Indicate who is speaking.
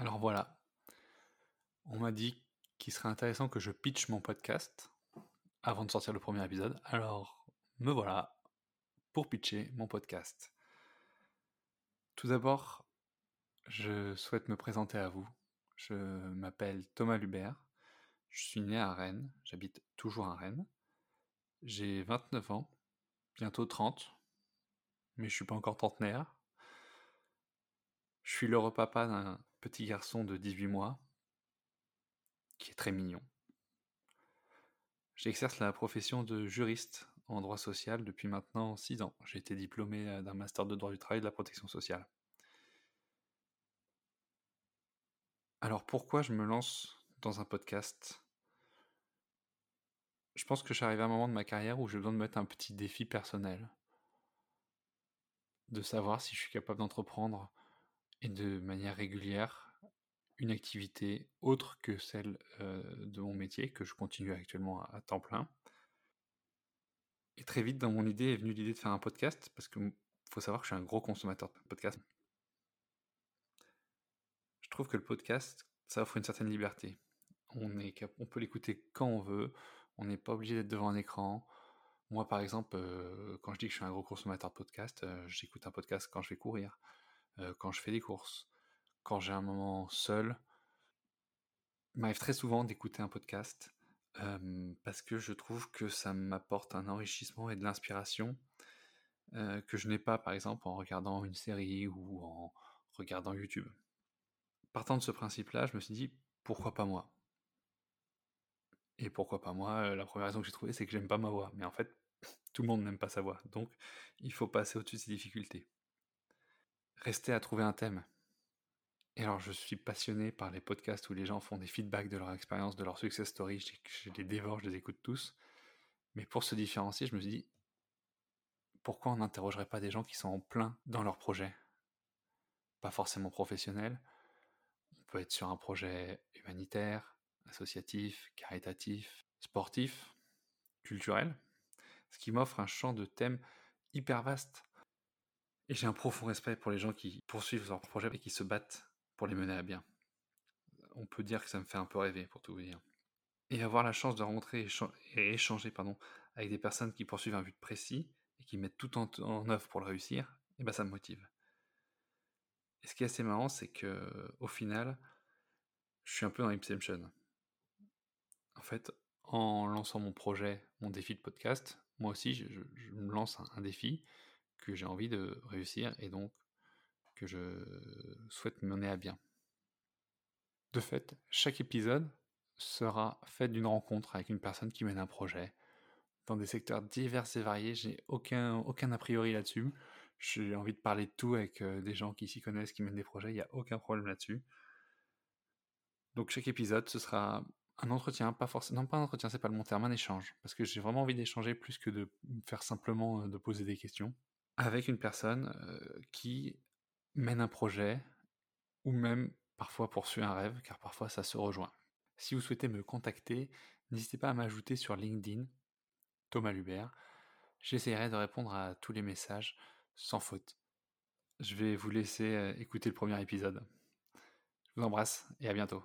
Speaker 1: Alors voilà, on m'a dit qu'il serait intéressant que je pitch mon podcast avant de sortir le premier épisode. Alors me voilà pour pitcher mon podcast. Tout d'abord, je souhaite me présenter à vous. Je m'appelle Thomas Lubert. Je suis né à Rennes. J'habite toujours à Rennes. J'ai 29 ans, bientôt 30, mais je suis pas encore trentenaire. Je suis le repapa d'un petit garçon de 18 mois qui est très mignon. J'exerce la profession de juriste en droit social depuis maintenant 6 ans. J'ai été diplômé euh, d'un master de droit du travail et de la protection sociale. Alors pourquoi je me lance dans un podcast? Je pense que j'arrive à un moment de ma carrière où j'ai besoin de mettre un petit défi personnel. De savoir si je suis capable d'entreprendre et de manière régulière une activité autre que celle de mon métier, que je continue actuellement à, temps plein. Et très vite, dans mon idée est venue l'idée de faire un podcast, parce qu'il faut savoir que je suis un gros consommateur de podcasts. Je trouve que le podcast, ça offre une certaine liberté. On, est, on peut l'écouter quand on veut, on n'est pas obligé d'être devant un écran. Moi, par exemple, quand je dis que je suis un gros consommateur de podcasts, j'écoute un podcast quand je vais courir, quand je fais des courses, quand j'ai un moment seul, il m'arrive très souvent d'écouter un podcast parce que je trouve que ça m'apporte un enrichissement et de l'inspiration que je n'ai pas, par exemple, en regardant une série ou en regardant YouTube. Partant de ce principe-là, je me suis dit pourquoi pas moi? Et pourquoi pas moi La première raison que j'ai trouvée, c'est que j'aime pas ma voix. Mais en fait, tout le monde n'aime pas sa voix. Donc, il faut passer au-dessus de ces difficultés. Rester à trouver un thème. Et alors, je suis passionné par les podcasts où les gens font des feedbacks de leur expérience, de leur success story. Je, je les dévore, je les écoute tous. Mais pour se différencier, je me suis dit, pourquoi on n'interrogerait pas des gens qui sont en plein dans leur projet? Pas forcément professionnel. On peut être sur un projet humanitaire, associatif, caritatif, sportif, culturel, ce qui m'offre un champ de thèmes hyper vaste. Et j'ai un profond respect pour les gens qui poursuivent leur projet et qui se battent pour les mener à bien. On peut dire que ça me fait un peu rêver, pour tout vous dire. Et avoir la chance de rencontrer et échanger pardon, avec des personnes qui poursuivent un but précis et qui mettent tout en, œuvre pour le réussir, et eh ben ça me motive. Et ce qui est assez marrant, c'est que au final, je suis un peu dans l'Inception. En fait, en lançant mon projet, mon défi de podcast, moi aussi, je, me lance un défi que j'ai envie de réussir et donc que je souhaite mener à bien. De fait, chaque épisode sera fait d'une rencontre avec une personne qui mène un projet dans des secteurs divers et variés. J'ai aucun, aucun a priori là-dessus. J'ai envie de parler de tout avec euh, des gens qui s'y connaissent, qui mènent des projets. Il n'y a aucun problème là-dessus. Donc chaque épisode, ce sera un entretien, pas forcément, non pas un entretien, c'est pas le bon terme, un échange, parce que j'ai vraiment envie d'échanger plus que de faire simplement euh, de poser des questions avec une personne qui mène un projet ou même parfois poursuit un rêve, car parfois ça se rejoint. Si vous souhaitez me contacter, n'hésitez pas à m'ajouter sur LinkedIn, Thomas Lubert. J'essaierai de répondre à tous les messages sans faute. Je vais vous laisser écouter le premier épisode. Je vous embrasse et à bientôt.